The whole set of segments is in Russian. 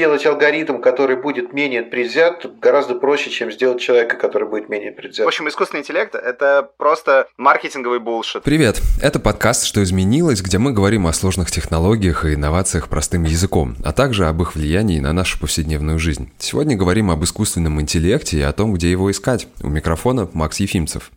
сделать алгоритм, который будет менее предвзят, гораздо проще, чем сделать человека, который будет менее предвзят. В общем, искусственный интеллект — это просто маркетинговый булшит. Привет! Это подкаст «Что изменилось», где мы говорим о сложных технологиях и инновациях простым языком, а также об их влиянии на нашу повседневную жизнь. Сегодня говорим об искусственном интеллекте и о том, где его искать. У микрофона Макс Ефимцев.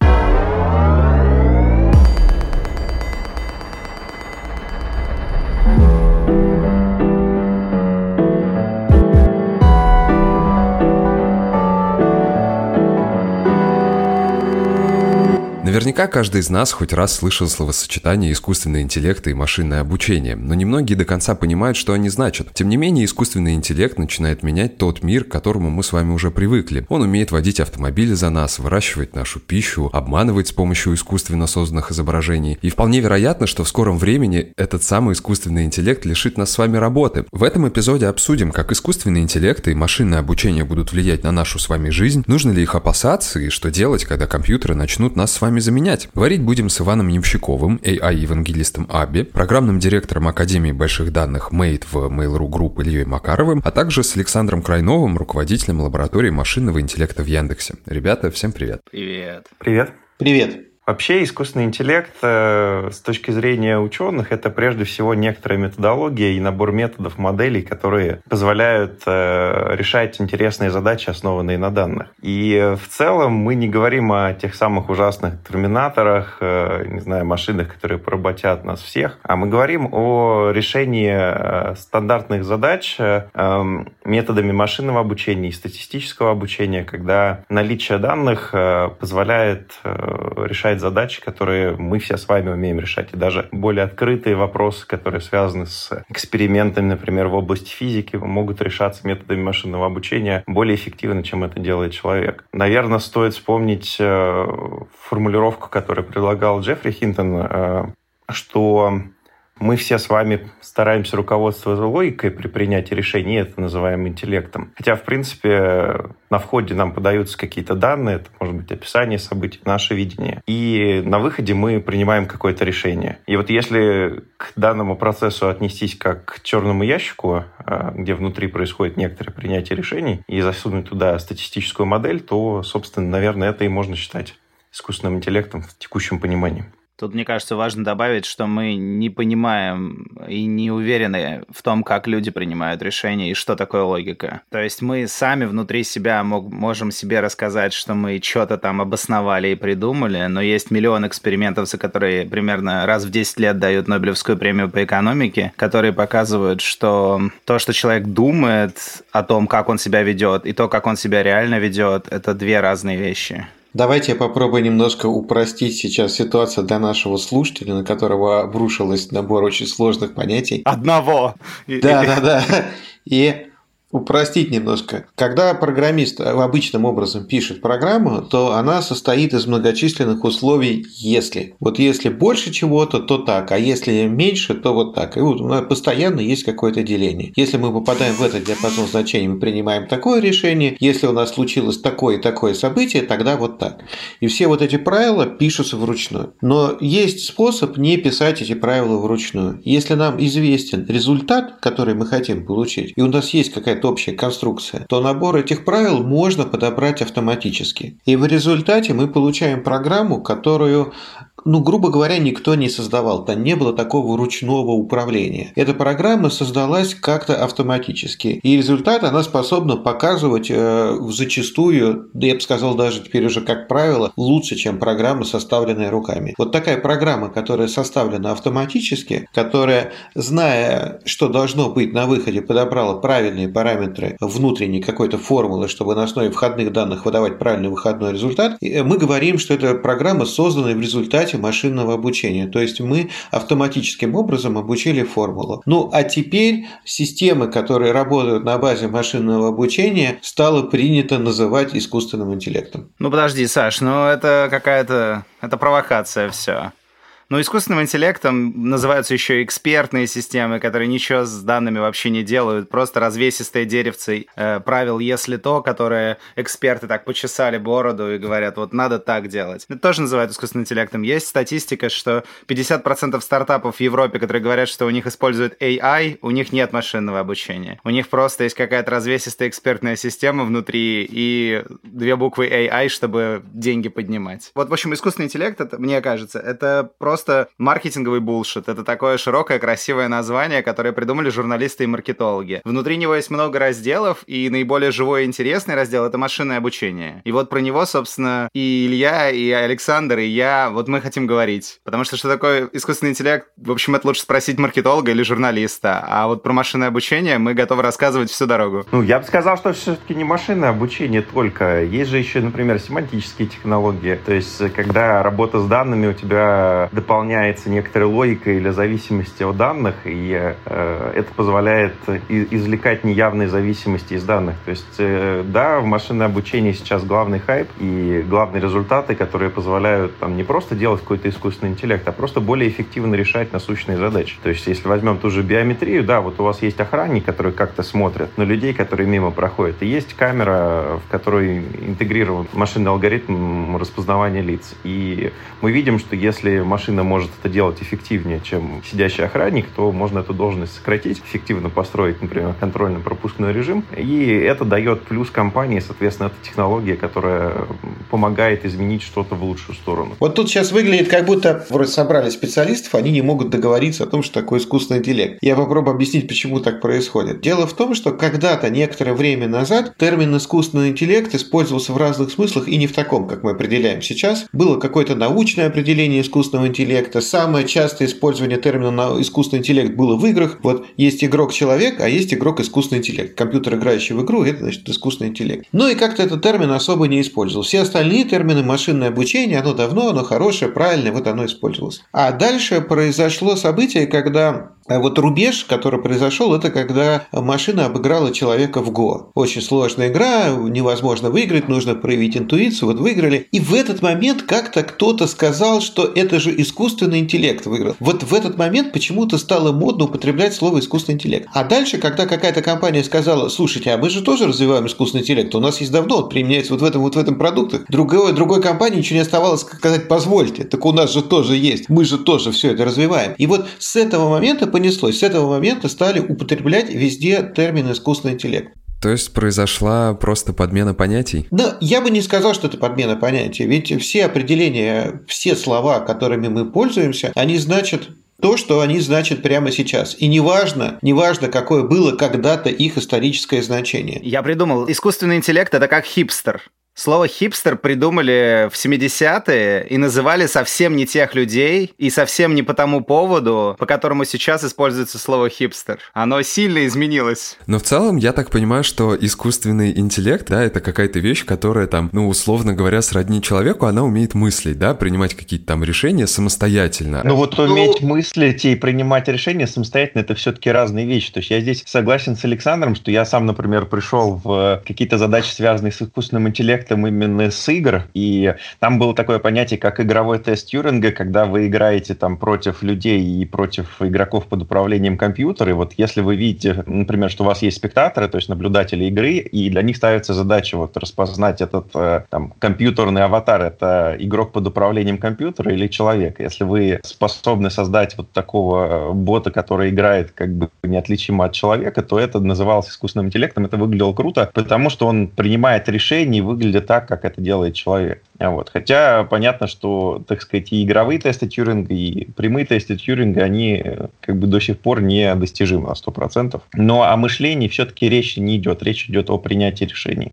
Наверняка каждый из нас хоть раз слышал словосочетание искусственный интеллект и машинное обучение, но немногие до конца понимают, что они значат. Тем не менее, искусственный интеллект начинает менять тот мир, к которому мы с вами уже привыкли. Он умеет водить автомобили за нас, выращивать нашу пищу, обманывать с помощью искусственно созданных изображений. И вполне вероятно, что в скором времени этот самый искусственный интеллект лишит нас с вами работы. В этом эпизоде обсудим, как искусственный интеллект и машинное обучение будут влиять на нашу с вами жизнь, нужно ли их опасаться и что делать, когда компьютеры начнут нас с вами заменять. Говорить будем с Иваном Немщиковым, AI-евангелистом Аби, программным директором Академии больших данных Mate в Mail.ru Group Ильей Макаровым, а также с Александром Крайновым, руководителем лаборатории машинного интеллекта в Яндексе. Ребята, всем привет. Привет. Привет. Привет. Вообще искусственный интеллект э, с точки зрения ученых это прежде всего некоторая методология и набор методов, моделей, которые позволяют э, решать интересные задачи, основанные на данных. И в целом мы не говорим о тех самых ужасных терминаторах, э, не знаю, машинах, которые поработят нас всех, а мы говорим о решении стандартных задач эм, методами машинного обучения и статистического обучения, когда наличие данных позволяет решать решать задачи, которые мы все с вами умеем решать. И даже более открытые вопросы, которые связаны с экспериментами, например, в области физики, могут решаться методами машинного обучения более эффективно, чем это делает человек. Наверное, стоит вспомнить э, формулировку, которую предлагал Джеффри Хинтон, э, что мы все с вами стараемся руководствоваться логикой при принятии решений, это называем интеллектом. Хотя, в принципе, на входе нам подаются какие-то данные, это может быть описание событий, наше видение. И на выходе мы принимаем какое-то решение. И вот если к данному процессу отнестись как к черному ящику, а, где внутри происходит некоторое принятие решений, и засунуть туда статистическую модель, то, собственно, наверное, это и можно считать искусственным интеллектом в текущем понимании. Тут, мне кажется, важно добавить, что мы не понимаем и не уверены в том, как люди принимают решения и что такое логика. То есть мы сами внутри себя мог, можем себе рассказать, что мы что-то там обосновали и придумали, но есть миллион экспериментов, за которые примерно раз в 10 лет дают Нобелевскую премию по экономике, которые показывают, что то, что человек думает о том, как он себя ведет, и то, как он себя реально ведет, это две разные вещи. Давайте я попробую немножко упростить сейчас ситуацию для нашего слушателя, на которого обрушилась набор очень сложных понятий. Одного. Да, да, да. И упростить немножко. Когда программист обычным образом пишет программу, то она состоит из многочисленных условий «если». Вот если больше чего-то, то так, а если меньше, то вот так. И вот постоянно есть какое-то деление. Если мы попадаем в этот диапазон значений, мы принимаем такое решение. Если у нас случилось такое и такое событие, тогда вот так. И все вот эти правила пишутся вручную. Но есть способ не писать эти правила вручную. Если нам известен результат, который мы хотим получить, и у нас есть какая-то общая конструкция, то набор этих правил можно подобрать автоматически. И в результате мы получаем программу, которую ну, грубо говоря, никто не создавал. Там не было такого ручного управления. Эта программа создалась как-то автоматически. И результат она способна показывать э, зачастую, да я бы сказал даже теперь уже как правило, лучше, чем программа, составленная руками. Вот такая программа, которая составлена автоматически, которая, зная, что должно быть на выходе, подобрала правильные параметры внутренней какой-то формулы, чтобы на основе входных данных выдавать правильный выходной результат, мы говорим, что эта программа создана в результате результате машинного обучения. То есть мы автоматическим образом обучили формулу. Ну а теперь системы, которые работают на базе машинного обучения, стало принято называть искусственным интеллектом. Ну подожди, Саш, ну это какая-то это провокация все. Но искусственным интеллектом называются еще экспертные системы, которые ничего с данными вообще не делают, просто развесистые деревцы э, правил «если то», которые эксперты так почесали бороду и говорят, вот надо так делать. Это тоже называют искусственным интеллектом. Есть статистика, что 50% стартапов в Европе, которые говорят, что у них используют AI, у них нет машинного обучения. У них просто есть какая-то развесистая экспертная система внутри и две буквы AI, чтобы деньги поднимать. Вот, в общем, искусственный интеллект, это, мне кажется, это просто маркетинговый булшит. Это такое широкое, красивое название, которое придумали журналисты и маркетологи. Внутри него есть много разделов, и наиболее живой и интересный раздел — это машинное обучение. И вот про него, собственно, и Илья, и Александр, и я, вот мы хотим говорить. Потому что что такое искусственный интеллект, в общем, это лучше спросить маркетолога или журналиста. А вот про машинное обучение мы готовы рассказывать всю дорогу. Ну, я бы сказал, что все-таки не машинное обучение только. Есть же еще, например, семантические технологии. То есть, когда работа с данными у тебя дополняется некоторой логикой или зависимости от данных, и э, это позволяет извлекать неявные зависимости из данных. То есть, э, да, в машинное обучение сейчас главный хайп и главные результаты, которые позволяют там не просто делать какой-то искусственный интеллект, а просто более эффективно решать насущные задачи. То есть, если возьмем ту же биометрию, да, вот у вас есть охранник, который как-то смотрит на людей, которые мимо проходят, и есть камера, в которой интегрирован машинный алгоритм распознавания лиц. И мы видим, что если машина может это делать эффективнее, чем сидящий охранник, то можно эту должность сократить, эффективно построить, например, контрольно-пропускной режим. И это дает плюс компании, соответственно, это технология, которая помогает изменить что-то в лучшую сторону. Вот тут сейчас выглядит, как будто вроде собрали специалистов, они не могут договориться о том, что такое искусственный интеллект. Я попробую объяснить, почему так происходит. Дело в том, что когда-то, некоторое время назад, термин искусственный интеллект использовался в разных смыслах и не в таком, как мы определяем сейчас. Было какое-то научное определение искусственного интеллекта. Самое частое использование термина искусственный интеллект было в играх. Вот есть игрок-человек, а есть игрок-искусственный интеллект. Компьютер, играющий в игру, это значит искусственный интеллект. Ну и как-то этот термин особо не использовался. Все остальные термины машинное обучение, оно давно, оно хорошее, правильное, вот оно использовалось. А дальше произошло событие, когда а вот рубеж, который произошел, это когда машина обыграла человека в Го. Очень сложная игра, невозможно выиграть, нужно проявить интуицию. Вот выиграли. И в этот момент как-то кто-то сказал, что это же искусственный интеллект выиграл. Вот в этот момент почему-то стало модно употреблять слово искусственный интеллект. А дальше, когда какая-то компания сказала, слушайте, а мы же тоже развиваем искусственный интеллект, у нас есть давно, он применяется вот в этом вот в этом продукте. Другой, другой компании ничего не оставалось сказать, позвольте, так у нас же тоже есть, мы же тоже все это развиваем. И вот с этого момента понеслось. С этого момента стали употреблять везде термин искусственный интеллект. То есть произошла просто подмена понятий? Да, я бы не сказал, что это подмена понятий. Ведь все определения, все слова, которыми мы пользуемся, они значат то, что они значат прямо сейчас. И неважно, неважно, какое было когда-то их историческое значение. Я придумал, искусственный интеллект – это как хипстер. Слово «хипстер» придумали в 70-е и называли совсем не тех людей и совсем не по тому поводу, по которому сейчас используется слово «хипстер». Оно сильно изменилось. Но в целом я так понимаю, что искусственный интеллект, да, это какая-то вещь, которая там, ну, условно говоря, сродни человеку, она умеет мыслить, да, принимать какие-то там решения самостоятельно. Ну вот ну... уметь мыслить и принимать решения самостоятельно, это все-таки разные вещи. То есть я здесь согласен с Александром, что я сам, например, пришел в какие-то задачи, связанные с искусственным интеллектом, проектом именно с игр, и там было такое понятие, как игровой тест Тьюринга, когда вы играете там против людей и против игроков под управлением компьютера, и вот если вы видите, например, что у вас есть спектаторы, то есть наблюдатели игры, и для них ставится задача вот распознать этот э, там компьютерный аватар, это игрок под управлением компьютера или человек. Если вы способны создать вот такого э, бота, который играет как бы неотличимо от человека, то это называлось искусственным интеллектом, это выглядело круто, потому что он принимает решения и выглядит выглядит так, как это делает человек. Вот. Хотя понятно, что, так сказать, и игровые тесты Тьюринга, и прямые тесты Тьюринга, они э, как бы до сих пор не достижимы на 100%. Но о мышлении все-таки речи не идет. Речь идет о принятии решений.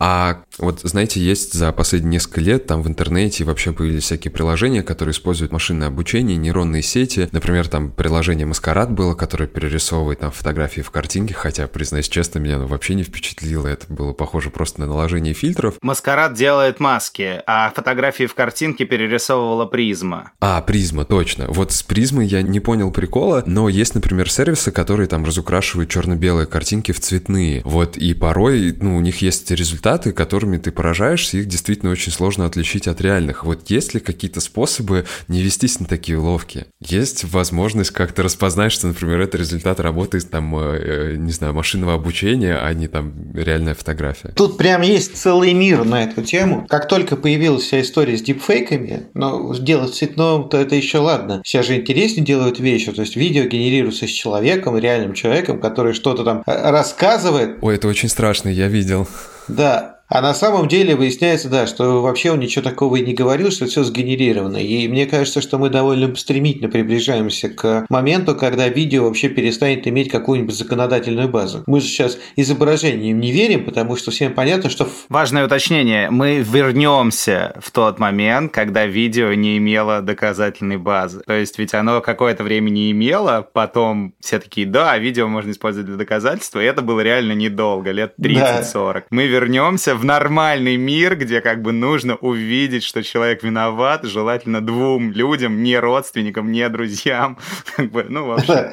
А Вот, знаете, есть за последние несколько лет там в интернете вообще появились всякие приложения, которые используют машинное обучение, нейронные сети. Например, там приложение MSQRD было, которое перерисовывает там фотографии в картинке, хотя, признаюсь честно, меня оно вообще не впечатлило. Это было похоже просто на наложение фильтров. MSQRD делает маски, а фотографии в картинке перерисовывала Prisma. А, Prisma, точно. Вот с призмой я не понял прикола, но есть, например, сервисы, которые там разукрашивают черно-белые картинки в цветные. Вот, и порой, ну, у них есть результаты, которыми ты поражаешься, их действительно очень сложно отличить от реальных. Вот есть ли какие-то способы не вестись на такие уловки? Есть возможность как-то распознать, что, например, это результат работы, там, э, не знаю, машинного обучения, а не там реальная фотография? Тут прям есть целый мир на эту тему. Как только появилась вся история с дипфейками, но делать цветном, то это еще ладно. Сейчас же интереснее делают вещи, то есть видео генерируется с человеком, реальным человеком, который что-то там э, рассказывает. Ой, это очень страшно, я видел. Да, а на самом деле выясняется, да, что вообще он ничего такого и не говорил, что все сгенерировано. И мне кажется, что мы довольно стремительно приближаемся к моменту, когда видео вообще перестанет иметь какую-нибудь законодательную базу. Мы же сейчас изображением не верим, потому что всем понятно, что... Важное уточнение. Мы вернемся в тот момент, когда видео не имело доказательной базы. То есть ведь оно какое-то время не имело, потом все такие, да, видео можно использовать для доказательства, и это было реально недолго, лет 30-40. Да. Мы вернемся в нормальный мир, где как бы нужно увидеть, что человек виноват, желательно двум людям, не родственникам, не друзьям. Как бы, ну, вообще.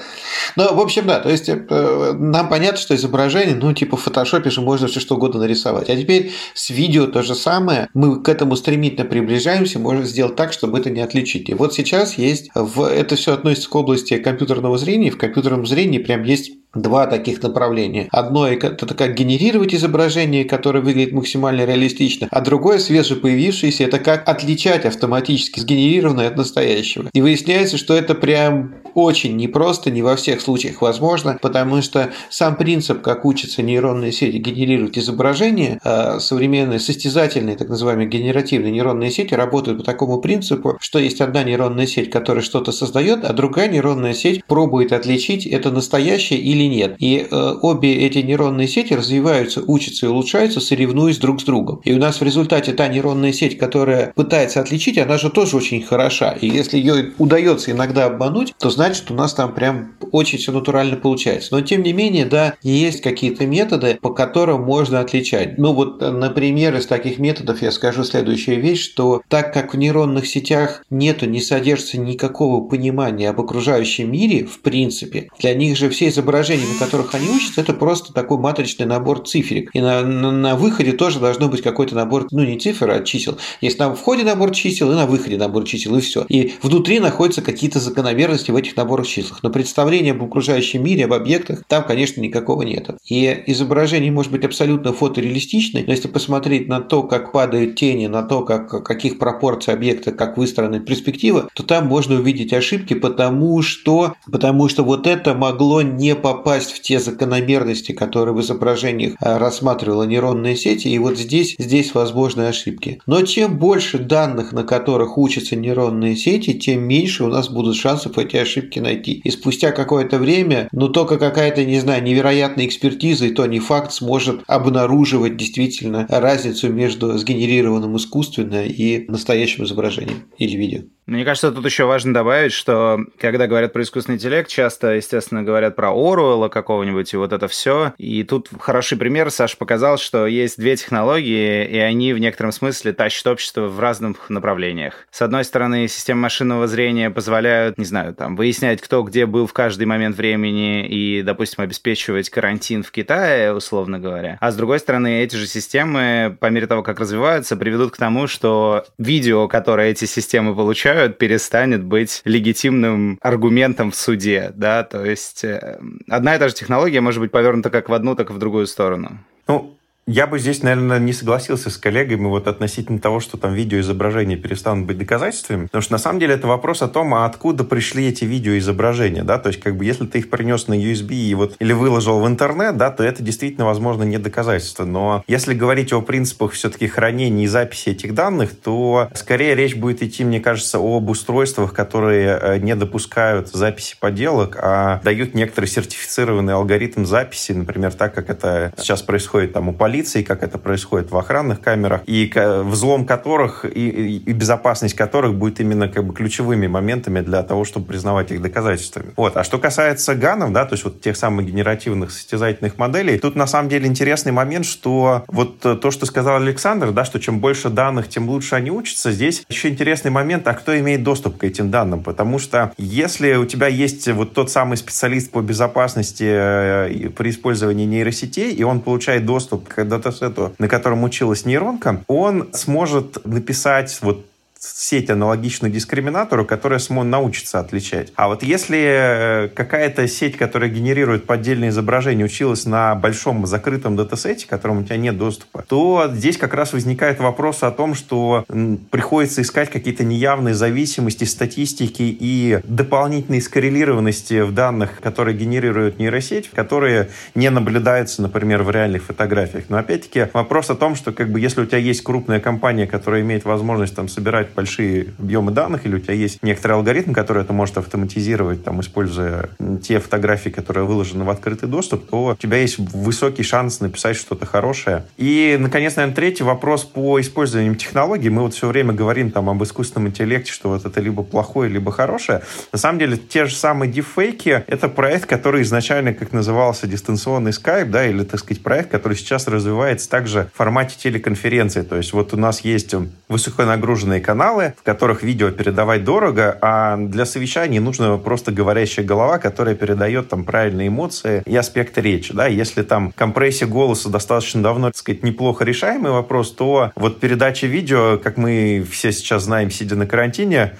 Ну, в общем, да, то есть э, нам понятно, что изображение, ну, типа в фотошопе же можно все что угодно нарисовать. А теперь с видео то же самое. Мы к этому стремительно приближаемся, можно сделать так, чтобы это не отличить. И вот сейчас есть, в, это все относится к области компьютерного зрения. В компьютерном зрении прям есть два таких направления. Одно – это как генерировать изображение, которое выглядит максимально реалистично, а другое, свежепоявившееся, это как отличать автоматически сгенерированное от настоящего. И выясняется, что это прям очень непросто, не во всех случаях возможно, потому что сам принцип, как учатся нейронные сети генерировать изображение, а современные состязательные, так называемые генеративные нейронные сети работают по такому принципу, что есть одна нейронная сеть, которая что-то создает, а другая нейронная сеть пробует отличить, это настоящее или нет. И э, обе эти нейронные сети развиваются, учатся и улучшаются, соревнуясь друг с другом. И у нас в результате та нейронная сеть, которая пытается отличить, она же тоже очень хороша. И если ее удается иногда обмануть, то значит у нас там прям очень все натурально получается. Но тем не менее, да, есть какие-то методы, по которым можно отличать. Ну вот, например, из таких методов я скажу следующую вещь, что так как в нейронных сетях нету, не содержится никакого понимания об окружающем мире, в принципе, для них же все изображения на которых они учатся, это просто такой матричный набор циферек. И на, на, на выходе тоже должно быть какой-то набор, ну не цифр, а чисел. Есть на входе набор чисел и на выходе набор чисел, и все. И внутри находятся какие-то закономерности в этих наборах числах. Но представление об окружающем мире, об объектах, там, конечно, никакого нет. И изображение может быть абсолютно фотореалистичное, но если посмотреть на то, как падают тени, на то, как, каких пропорций объекта, как выстроена перспектива, то там можно увидеть ошибки, потому что, потому что вот это могло не попасть попасть в те закономерности, которые в изображениях э, рассматривала нейронная сеть, и вот здесь, здесь возможны ошибки. Но чем больше данных, на которых учатся нейронные сети, тем меньше у нас будут шансов эти ошибки найти. И спустя какое-то время, ну только какая-то, не знаю, невероятная экспертиза, и то не факт, сможет обнаруживать действительно разницу между сгенерированным искусственно и настоящим изображением или видео. Мне кажется, тут еще важно добавить, что когда говорят про искусственный интеллект, часто, естественно, говорят про Оруэлла какого-нибудь и вот это все. И тут хороший пример. Саша показал, что есть две технологии, и они в некотором смысле тащат общество в разных направлениях. С одной стороны, системы машинного зрения позволяют, не знаю, там, выяснять, кто где был в каждый момент времени и, допустим, обеспечивать карантин в Китае, условно говоря. А с другой стороны, эти же системы, по мере того, как развиваются, приведут к тому, что видео, которое эти системы получают, получают, перестанет быть легитимным аргументом в суде, да, то есть э, одна и та же технология может быть повернута как в одну, так и в другую сторону. Ну, я бы здесь, наверное, не согласился с коллегами вот относительно того, что там видеоизображения перестанут быть доказательствами, потому что на самом деле это вопрос о том, а откуда пришли эти видеоизображения, да, то есть как бы если ты их принес на USB и вот или выложил в интернет, да, то это действительно, возможно, не доказательство, но если говорить о принципах все-таки хранения и записи этих данных, то скорее речь будет идти, мне кажется, об устройствах, которые э, не допускают записи поделок, а дают некоторый сертифицированный алгоритм записи, например, так как это сейчас происходит там у полиции, полиции, как это происходит в охранных камерах, и взлом которых и, и безопасность которых будет именно как бы ключевыми моментами для того, чтобы признавать их доказательствами. Вот. А что касается ганов, да, то есть вот тех самых генеративных состязательных моделей, тут на самом деле интересный момент, что вот то, что сказал Александр, да, что чем больше данных, тем лучше они учатся. Здесь еще интересный момент, а кто имеет доступ к этим данным? Потому что если у тебя есть вот тот самый специалист по безопасности э, при использовании нейросетей, и он получает доступ к датасету, на котором училась нейронка, он сможет написать вот сеть аналогичную дискриминатору, которая сможет научиться отличать. А вот если э, какая-то сеть, которая генерирует поддельные изображения, училась на большом закрытом датасете, к которому у тебя нет доступа, то здесь как раз возникает вопрос о том, что приходится искать какие-то неявные зависимости, статистики и дополнительные скоррелированности в данных, которые генерирует нейросеть, которые не наблюдаются, например, в реальных фотографиях. Но опять-таки вопрос о том, что как бы если у тебя есть крупная компания, которая имеет возможность там собирать большие объемы данных, или у тебя есть некоторый алгоритм, который это может автоматизировать, там, используя те фотографии, которые выложены в открытый доступ, то у тебя есть высокий шанс написать что-то хорошее. И, наконец, наверное, третий вопрос по использованию технологий. Мы вот все время говорим там об искусственном интеллекте, что вот это либо плохое, либо хорошее. На самом деле, те же самые дефейки — это проект, который изначально, как назывался, дистанционный Skype, да, или, так сказать, проект, который сейчас развивается также в формате телеконференции. То есть вот у нас есть высоконагруженные каналы, в которых видео передавать дорого, а для совещаний нужна просто говорящая голова, которая передает там правильные эмоции и аспекты речи. Да? Если там компрессия голоса достаточно давно, так сказать, неплохо решаемый вопрос, то вот передача видео, как мы все сейчас знаем, сидя на карантине,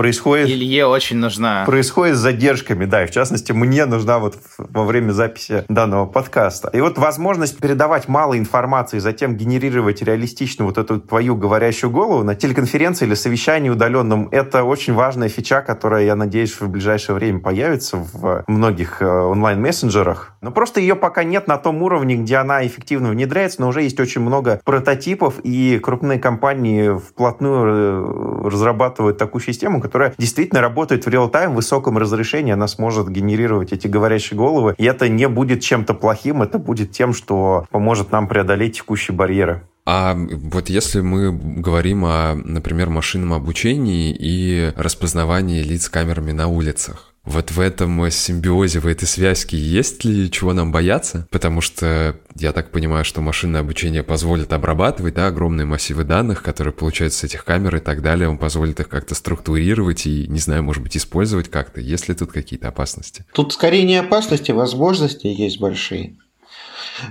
происходит... Илье очень нужна. Происходит с задержками, да, и в частности мне нужна вот во время записи данного подкаста. И вот возможность передавать мало информации, затем генерировать реалистично вот эту твою говорящую голову на телеконференции или совещании удаленном, это очень важная фича, которая, я надеюсь, в ближайшее время появится в многих э, онлайн-мессенджерах. Но просто ее пока нет на том уровне, где она эффективно внедряется, но уже есть очень много прототипов, и крупные компании вплотную э, разрабатывают такую систему, которая действительно работает в реал-тайм в высоком разрешении, она сможет генерировать эти говорящие головы, и это не будет чем-то плохим, это будет тем, что поможет нам преодолеть текущие барьеры. А вот если мы говорим о, например, машинном обучении и распознавании лиц камерами на улицах, вот в этом симбиозе, в этой связке есть ли чего нам бояться? Потому что я так понимаю, что машинное обучение позволит обрабатывать да, огромные массивы данных, которые получаются с этих камер и так далее. Он позволит их как-то структурировать и, не знаю, может быть, использовать как-то. Есть ли тут какие-то опасности? Тут скорее не опасности, возможности есть большие.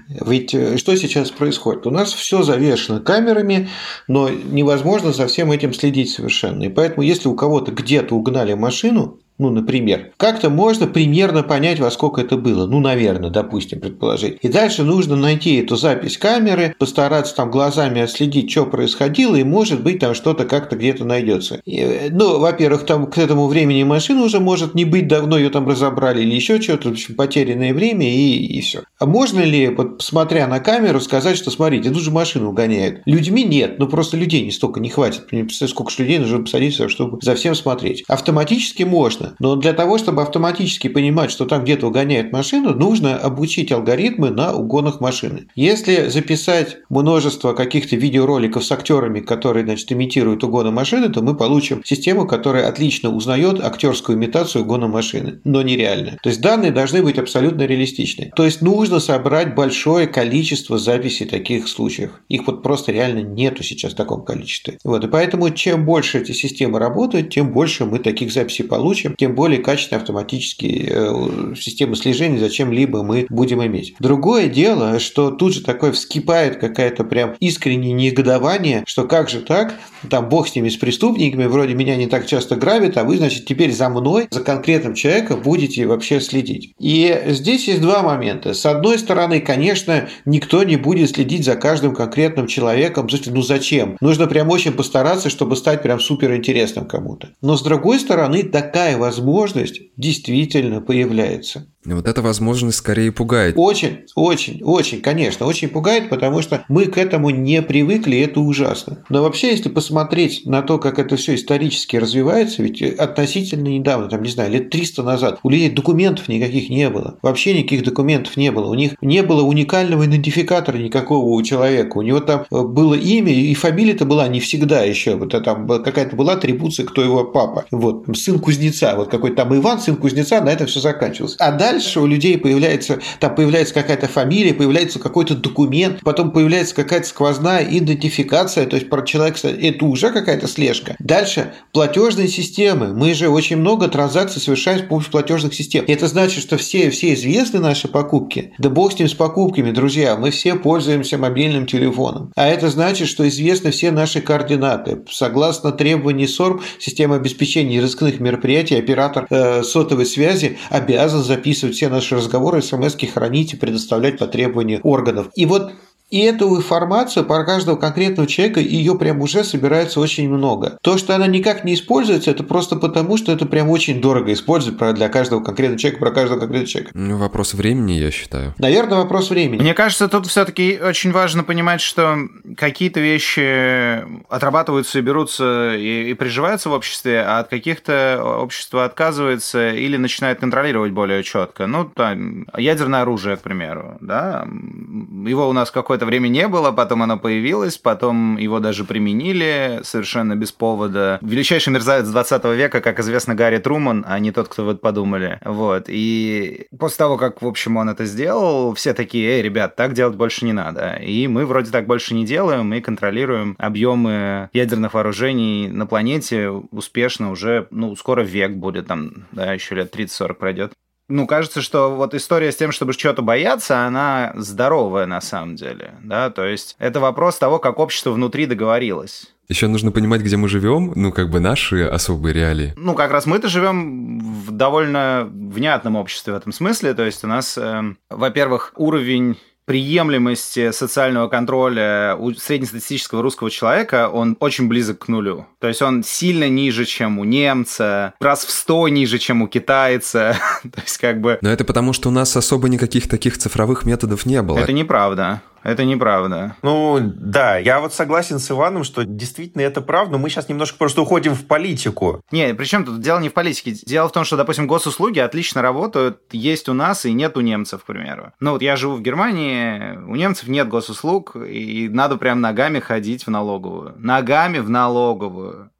Ведь э, что сейчас происходит? У нас все завешено камерами, но невозможно за всем этим следить совершенно. И поэтому, если у кого-то где-то угнали машину, ну, например. Как-то можно примерно понять, во сколько это было. Ну, наверное, допустим, предположить. И дальше нужно найти эту запись камеры, постараться там глазами отследить, что происходило, и, может быть, там что-то как-то где-то найдется. И, ну, во-первых, там к этому времени машина уже может не быть, давно ее там разобрали или еще что-то, в общем, потерянное время и, и все. А можно ли, вот, смотря на камеру, сказать, что, смотрите, тут же машину угоняют? Людьми нет, ну, просто людей не столько не хватит. Не представляю, сколько же людей нужно посадить, чтобы за всем смотреть. Автоматически можно. Но для того, чтобы автоматически понимать, что там где-то угоняет машину, нужно обучить алгоритмы на угонах машины. Если записать множество каких-то видеороликов с актерами, которые значит, имитируют угоны машины, то мы получим систему, которая отлично узнает актерскую имитацию угона машины, но нереально. То есть данные должны быть абсолютно реалистичны. То есть нужно собрать большое количество записей таких случаев. Их вот просто реально нету сейчас в таком количестве. Вот. И поэтому чем больше эти системы работают, тем больше мы таких записей получим, тем более качественные автоматические э, системы слежения за чем-либо мы будем иметь. Другое дело, что тут же такое вскипает какая-то прям искреннее негодование, что как же так, там бог с ними, с преступниками, вроде меня не так часто грабят, а вы, значит, теперь за мной, за конкретным человеком будете вообще следить. И здесь есть два момента. С одной стороны, конечно, никто не будет следить за каждым конкретным человеком. Ну зачем? Нужно прям очень постараться, чтобы стать прям супер интересным кому-то. Но с другой стороны, такая возможность действительно появляется. Вот эта возможность скорее пугает. Очень, очень, очень, конечно, очень пугает, потому что мы к этому не привыкли, и это ужасно. Но вообще, если посмотреть на то, как это все исторически развивается, ведь относительно недавно, там, не знаю, лет 300 назад, у людей документов никаких не было. Вообще никаких документов не было. У них не было уникального идентификатора никакого у человека. У него там э, было имя, и фамилия-то была не всегда еще. Вот там какая-то была атрибуция, кто его папа. Вот, сын кузнеца. Вот какой-то там Иван, сын кузнеца, на этом все заканчивалось. А дальше у людей появляется, там появляется какая-то фамилия, появляется какой-то документ, потом появляется какая-то сквозная идентификация, то есть про человека, это уже какая-то слежка. Дальше платежные системы. Мы же очень много транзакций совершаем с помощью платежных систем. Это значит, что все, все известны наши покупки. Да бог с ним с покупками, друзья. Мы все пользуемся мобильным телефоном. А это значит, что известны все наши координаты. Согласно требований СОРМ, система обеспечения языковых мероприятий, оператор э, сотовой связи обязан записывать все наши разговоры, смс хранить и предоставлять по требованию органов. И вот и эту информацию про каждого конкретного человека, ее прям уже собирается очень много. То, что она никак не используется, это просто потому, что это прям очень дорого использовать для каждого конкретного человека, про каждого конкретного человека. Ну, вопрос времени, я считаю. Наверное, вопрос времени. Мне кажется, тут все-таки очень важно понимать, что какие-то вещи отрабатываются и берутся и, и приживаются в обществе, а от каких-то общество отказывается или начинает контролировать более четко. Ну, там, ядерное оружие, к примеру, да, его у нас какой какое-то время не было, потом оно появилось, потом его даже применили совершенно без повода. Величайший мерзавец 20 века, как известно, Гарри Труман, а не тот, кто вот подумали. Вот. И после того, как, в общем, он это сделал, все такие, эй, ребят, так делать больше не надо. И мы вроде так больше не делаем, мы контролируем объемы ядерных вооружений на планете успешно уже, ну, скоро век будет, там, да, еще лет 30-40 пройдет ну, кажется, что вот история с тем, чтобы чего-то бояться, она здоровая на самом деле, да, то есть это вопрос того, как общество внутри договорилось. Еще нужно понимать, где мы живем, ну, как бы наши особые реалии. Ну, как раз мы-то живем в довольно внятном обществе в этом смысле. То есть у нас, э, во-первых, уровень приемлемости социального контроля у среднестатистического русского человека, он очень близок к нулю. То есть он сильно ниже, чем у немца, раз в сто ниже, чем у китайца. То есть как бы... Но это потому, что у нас особо никаких таких цифровых методов не было. Это неправда. Это неправда. Ну, да, я вот согласен с Иваном, что действительно это правда, но мы сейчас немножко просто уходим в политику. Не, причем тут дело не в политике. Дело в том, что, допустим, госуслуги отлично работают, есть у нас и нет у немцев, к примеру. Ну, вот я живу в Германии, у немцев нет госуслуг, и надо прям ногами ходить в налоговую. Ногами в налоговую.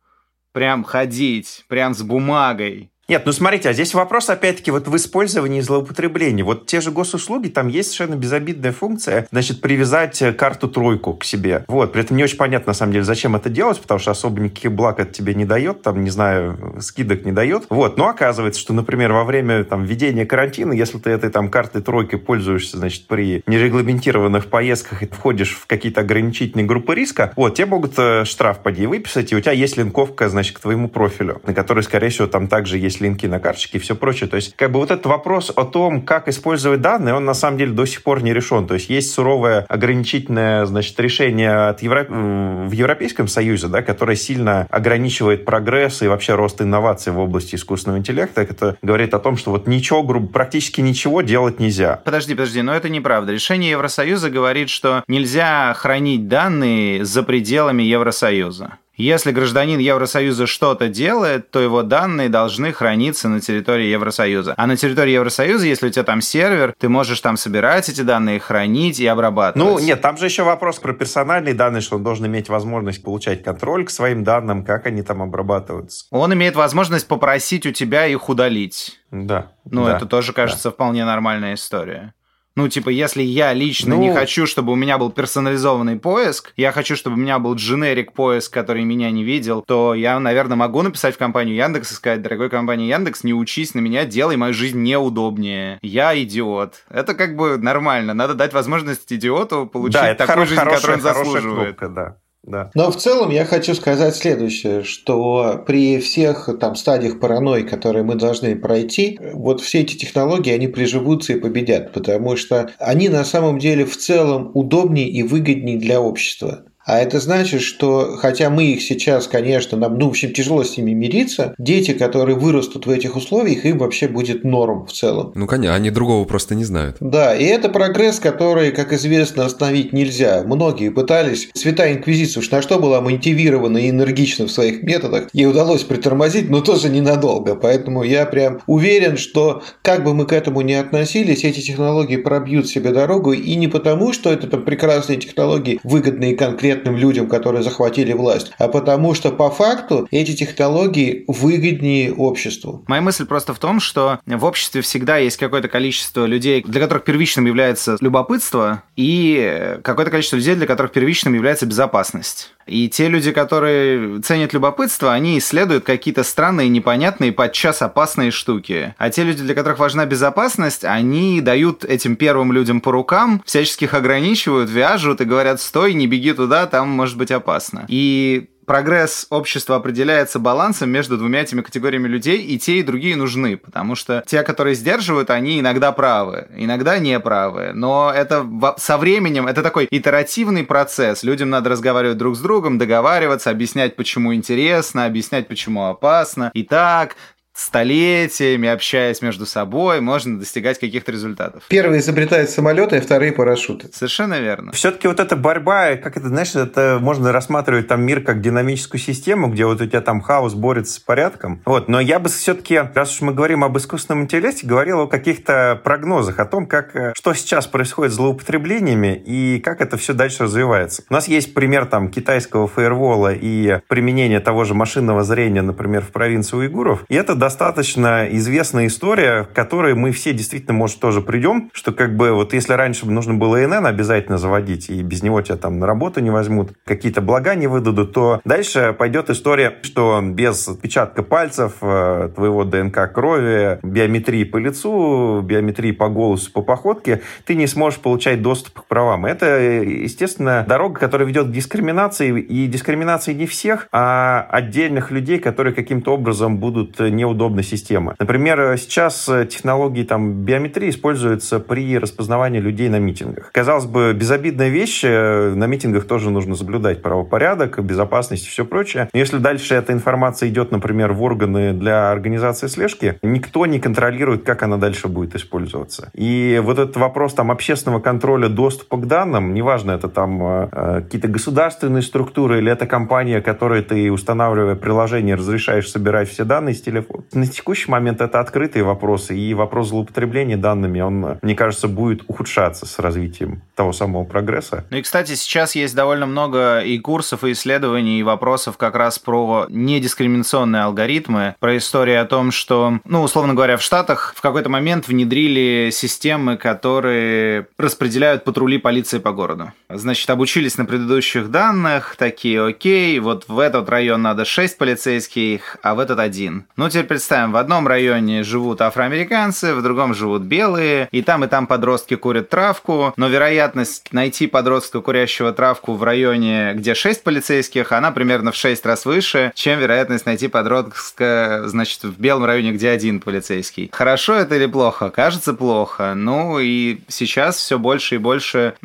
Прям ходить, прям с бумагой. Нет, ну смотрите, а здесь вопрос опять-таки вот в использовании и злоупотреблении. Вот те же госуслуги, там есть совершенно безобидная функция, значит, привязать э, карту тройку к себе. Вот, при этом не очень понятно, на самом деле, зачем это делать, потому что особо никаких благ это тебе не дает, там, не знаю, скидок не дает. Вот, но оказывается, что, например, во время там введения карантина, если ты этой там картой тройки пользуешься, значит, при нерегламентированных поездках и входишь в какие-то ограничительные группы риска, вот, тебе могут э, штраф по ней выписать, и у тебя есть линковка, значит, к твоему профилю, на которой, скорее всего, там также есть есть линки на карточке и все прочее. То есть, как бы вот этот вопрос о том, как использовать данные, он на самом деле до сих пор не решен. То есть, есть суровое ограничительное, значит, решение от Евро... в Европейском Союзе, да, которое сильно ограничивает прогресс и вообще рост инноваций в области искусственного интеллекта. Это говорит о том, что вот ничего, грубо, практически ничего делать нельзя. Подожди, подожди, но это неправда. Решение Евросоюза говорит, что нельзя хранить данные за пределами Евросоюза. Если гражданин Евросоюза что-то делает, то его данные должны храниться на территории Евросоюза. А на территории Евросоюза, если у тебя там сервер, ты можешь там собирать эти данные, хранить и обрабатывать. Ну, нет, там же еще вопрос про персональные данные, что он должен иметь возможность получать контроль к своим данным, как они там обрабатываются. Он имеет возможность попросить у тебя их удалить. Да. Ну, да, это тоже кажется да. вполне нормальная история. Ну, типа, если я лично ну... не хочу, чтобы у меня был персонализованный поиск, я хочу, чтобы у меня был дженерик поиск, который меня не видел, то я, наверное, могу написать в компанию Яндекс и сказать, дорогой компания Яндекс, не учись на меня, делай мою жизнь неудобнее. Я идиот. Это как бы нормально. Надо дать возможность идиоту получить да, такую жизнь, которую он заслуживает. Кнопка, да. Да. Но в целом я хочу сказать следующее, что при всех там стадиях паранойи, которые мы должны пройти, вот все эти технологии, они приживутся и победят, потому что они на самом деле в целом удобнее и выгоднее для общества. А это значит, что хотя мы их сейчас, конечно, нам, ну, в общем, тяжело с ними мириться, дети, которые вырастут в этих условиях, им вообще будет норм в целом. Ну, конечно, они другого просто не знают. Да, и это прогресс, который, как известно, остановить нельзя. Многие пытались. Святая Инквизиция уж на что была мотивирована и энергична в своих методах, ей удалось притормозить, но тоже ненадолго. Поэтому я прям уверен, что как бы мы к этому ни относились, эти технологии пробьют себе дорогу, и не потому, что это там прекрасные технологии, выгодные конкретным людям, которые захватили власть, а потому что по факту эти технологии выгоднее обществу. Моя мысль просто в том, что в обществе всегда есть какое-то количество людей, для которых первичным является любопытство, и какое-то количество людей, для которых первичным является безопасность. И те люди, которые ценят любопытство, они исследуют какие-то странные, непонятные, подчас опасные штуки. А те люди, для которых важна безопасность, они дают этим первым людям по рукам, всячески их ограничивают, вяжут и говорят, стой, не беги туда, там может быть опасно. И прогресс общества определяется балансом между двумя этими категориями людей, и те, и другие нужны, потому что те, которые сдерживают, они иногда правы, иногда не правы, но это со временем, это такой итеративный процесс, людям надо разговаривать друг с другом, договариваться, объяснять, почему интересно, объяснять, почему опасно, и так, столетиями, общаясь между собой, можно достигать каких-то результатов. Первые изобретают самолеты, а вторые парашюты. Совершенно верно. Все-таки вот эта борьба, как это, знаешь, это можно рассматривать там мир как динамическую систему, где вот у тебя там хаос борется с порядком. Вот, но я бы все-таки, раз уж мы говорим об искусственном интеллекте, говорил о каких-то прогнозах, о том, как, э, что сейчас происходит с злоупотреблениями и как это все дальше развивается. У нас есть пример там китайского фаервола и применения того же машинного зрения, например, в провинции уйгуров. И это достаточно известная история, к которой мы все действительно, может, тоже придем, что как бы вот если раньше нужно было ИНН обязательно заводить, и без него тебя там на работу не возьмут, какие-то блага не выдадут, то дальше пойдет история, что без отпечатка пальцев, э, твоего ДНК крови, биометрии по лицу, биометрии по голосу, по походке, ты не сможешь получать доступ к правам. Это, естественно, дорога, которая ведет к дискриминации, и дискриминации не всех, а отдельных людей, которые каким-то образом будут неудобны удобной системы. Например, сейчас э, технологии там, биометрии используются при распознавании людей на митингах. Казалось бы, безобидная вещь, э, на митингах тоже нужно соблюдать правопорядок, безопасность и все прочее. Но если дальше эта информация идет, например, в органы для организации слежки, никто не контролирует, как она дальше будет использоваться. И вот этот вопрос там общественного контроля доступа к данным, неважно, это там э, какие-то государственные структуры или это компания, которой ты, устанавливая приложение, разрешаешь собирать все данные с телефона, на текущий момент это открытые вопросы, и вопрос злоупотребления данными, он, мне кажется, будет ухудшаться с развитием того самого прогресса. Ну и, кстати, сейчас есть довольно много и курсов, и исследований, и вопросов как раз про недискриминационные алгоритмы, про историю о том, что, ну, условно говоря, в Штатах в какой-то момент внедрили системы, которые распределяют патрули полиции по городу. Значит, обучились на предыдущих данных, такие, окей, вот в этот район надо 6 полицейских, а в этот один. Ну, теперь представим, в одном районе живут афроамериканцы, в другом живут белые, и там и там подростки курят травку, но вероятность найти подростка, курящего травку в районе, где 6 полицейских, она примерно в 6 раз выше, чем вероятность найти подростка, значит, в белом районе, где один полицейский. Хорошо это или плохо? Кажется, плохо. Ну и сейчас все больше и больше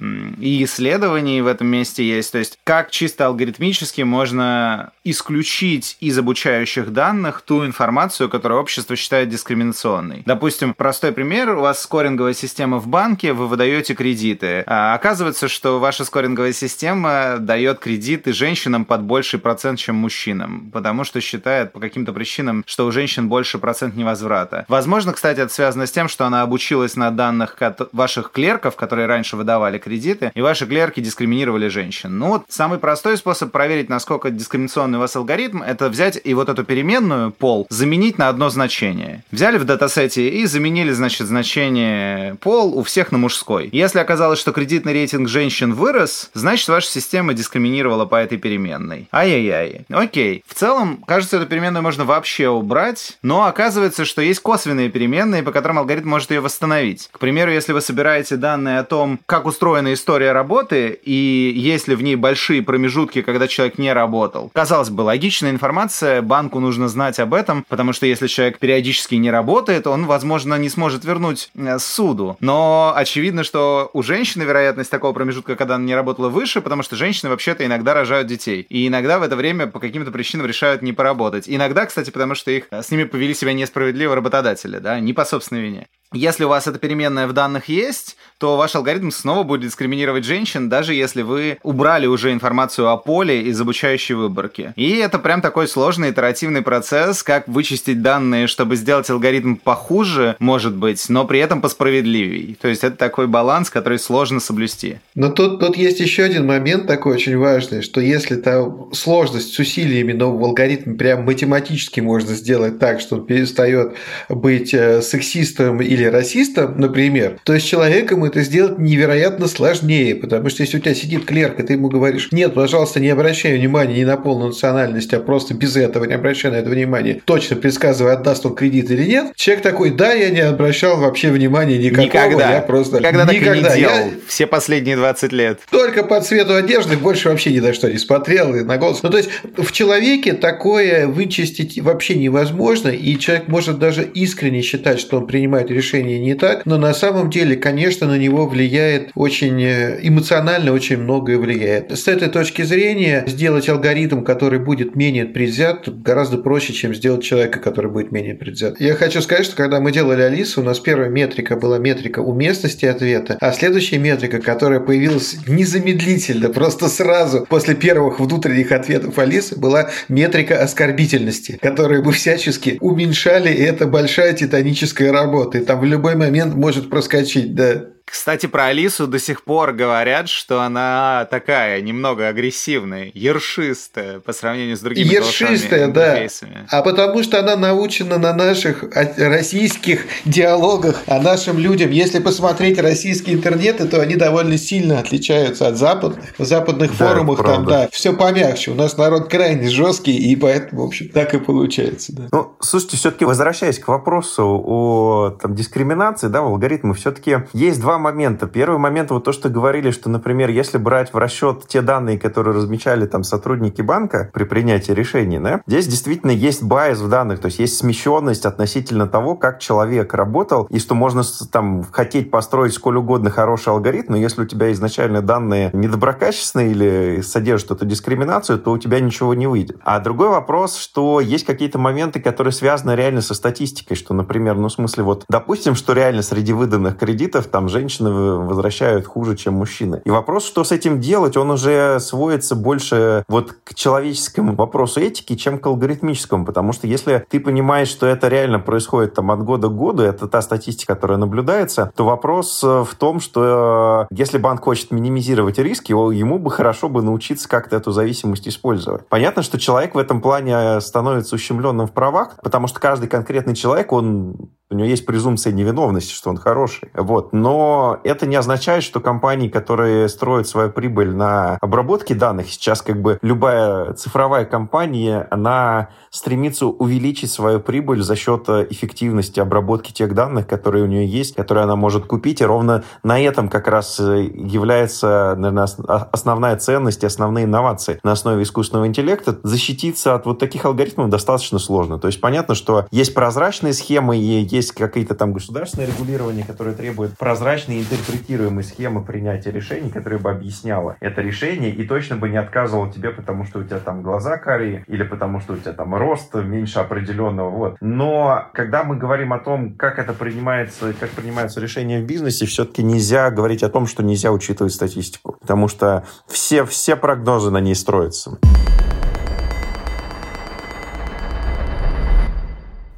и исследований в этом месте есть. То есть, как чисто алгоритмически можно исключить из обучающих данных ту информацию, информацию, которую общество считает дискриминационной. Допустим, простой пример, у вас скоринговая система в банке, вы выдаете кредиты. А оказывается, что ваша скоринговая система дает кредиты женщинам под больший процент, чем мужчинам, потому что считает по каким-то причинам, что у женщин больше процент невозврата. Возможно, кстати, это связано с тем, что она обучилась на данных ваших клерков, которые раньше выдавали кредиты, и ваши клерки дискриминировали женщин. Ну вот самый простой способ проверить, насколько дискриминационный у вас алгоритм, это взять и вот эту переменную пол заменить заменить на одно значение. Взяли в датасете и заменили, значит, значение пол у всех на мужской. Если оказалось, что кредитный рейтинг женщин вырос, значит, ваша система дискриминировала по этой переменной. Ай-яй-яй. Окей. В целом, кажется, эту переменную можно вообще убрать, но оказывается, что есть косвенные переменные, по которым алгоритм может ее восстановить. К примеру, если вы собираете данные о том, как устроена история работы, и есть ли в ней большие промежутки, когда человек не работал. Казалось бы, логичная информация, банку нужно знать об этом, потому что если человек периодически не работает, он, возможно, не сможет вернуть э, суду. Но очевидно, что у женщины вероятность такого промежутка, когда она не работала, выше, потому что женщины вообще-то иногда рожают детей. И иногда в это время по каким-то причинам решают не поработать. Иногда, кстати, потому что их с ними повели себя несправедливо работодатели, да, не по собственной вине. Если у вас эта переменная в данных есть, то ваш алгоритм снова будет дискриминировать женщин, даже если вы убрали уже информацию о поле из обучающей выборки. И это прям такой сложный итеративный процесс, как вычистить данные, чтобы сделать алгоритм похуже, может быть, но при этом посправедливее. То есть это такой баланс, который сложно соблюсти. Но тут, тут есть еще один момент такой очень важный, что если там сложность с усилиями, но в алгоритме прям математически можно сделать так, что он перестает быть э, сексистом или или расистом, например, то с человеком это сделать невероятно сложнее, потому что если у тебя сидит клерк, и ты ему говоришь, нет, пожалуйста, не обращай внимания ни на полную национальность, а просто без этого, не обращай на это внимания, точно предсказывай, отдаст он кредит или нет, человек такой, да, я не обращал вообще внимания никакого, никогда. я просто... Никогда, никогда так и не делал, я... все последние 20 лет. Только по цвету одежды больше вообще ни на что не смотрел, и на голос. Ну, то есть, в человеке такое вычистить вообще невозможно, и человек может даже искренне считать, что он принимает решение решение не так, но на самом деле, конечно, на него влияет очень э, эмоционально, очень многое влияет. С этой точки зрения сделать алгоритм, который будет менее предвзят, гораздо проще, чем сделать человека, который будет менее предвзят. Я хочу сказать, что когда мы делали Алису, у нас первая метрика была метрика уместности ответа, а следующая метрика, которая появилась незамедлительно, просто сразу после первых внутренних ответов Алисы, была метрика оскорбительности, которую мы всячески уменьшали, и это большая титаническая работа. И там в любой момент может проскочить, да. Кстати, про Алису до сих пор говорят, что она такая немного агрессивная, ершистая по сравнению с другими Ершистая, да. А потому что она научена на наших российских диалогах о нашим людям. Если посмотреть российские интернеты, то они довольно сильно отличаются от западных. В западных да, форумах там, да, все помягче. У нас народ крайне жесткий, и поэтому, в общем, так и получается. Да. Ну, слушайте, все-таки возвращаясь к вопросу о там, дискриминации, да, в алгоритмах, все-таки есть два момента. Первый момент, вот то, что говорили, что, например, если брать в расчет те данные, которые размечали там сотрудники банка при принятии решений, да, здесь действительно есть байс в данных, то есть есть смещенность относительно того, как человек работал, и что можно там хотеть построить сколь угодно хороший алгоритм, но если у тебя изначально данные недоброкачественные или содержат эту дискриминацию, то у тебя ничего не выйдет. А другой вопрос, что есть какие-то моменты, которые связаны реально со статистикой, что, например, ну, в смысле, вот, допустим, что реально среди выданных кредитов там женщины женщины возвращают хуже, чем мужчины. И вопрос, что с этим делать, он уже сводится больше вот к человеческому вопросу этики, чем к алгоритмическому, потому что если ты понимаешь, что это реально происходит там от года к году, это та статистика, которая наблюдается, то вопрос э, в том, что э, если банк хочет минимизировать риски, ему бы хорошо бы научиться как-то эту зависимость использовать. Понятно, что человек в этом плане становится ущемленным в правах, потому что каждый конкретный человек, он у него есть презумпция невиновности, что он хороший. Вот. Но это не означает, что компании, которые строят свою прибыль на обработке данных, сейчас как бы любая цифровая компания, она стремится увеличить свою прибыль за счет э, эффективности обработки тех данных, которые у нее есть, которые она может купить. И ровно на этом как раз э, является, наверное, основная ценность и основные инновации на основе искусственного интеллекта. Защититься от вот таких алгоритмов достаточно сложно. То есть понятно, что есть прозрачные схемы и есть какие-то там государственные регулирования, которые требуют прозрачной интерпретируемой схемы принятия решений, которая бы объясняла это решение и точно бы не отказывала тебе, потому что у тебя там глаза карие или потому что у тебя там рост меньше определенного. Вот. Но когда мы говорим о том, как это принимается, как принимаются решения в бизнесе, все-таки нельзя говорить о том, что нельзя учитывать статистику, потому что все, все прогнозы на ней строятся.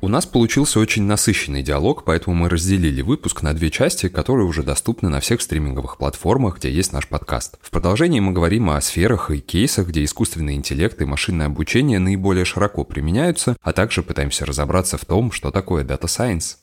У нас получился очень насыщенный диалог, поэтому мы разделили выпуск на две части, которые уже доступны на всех стриминговых платформах, где есть наш подкаст. В продолжении мы говорим о сферах и кейсах, где искусственный интеллект и машинное обучение наиболее широко применяются, а также пытаемся разобраться в том, что такое Data Science.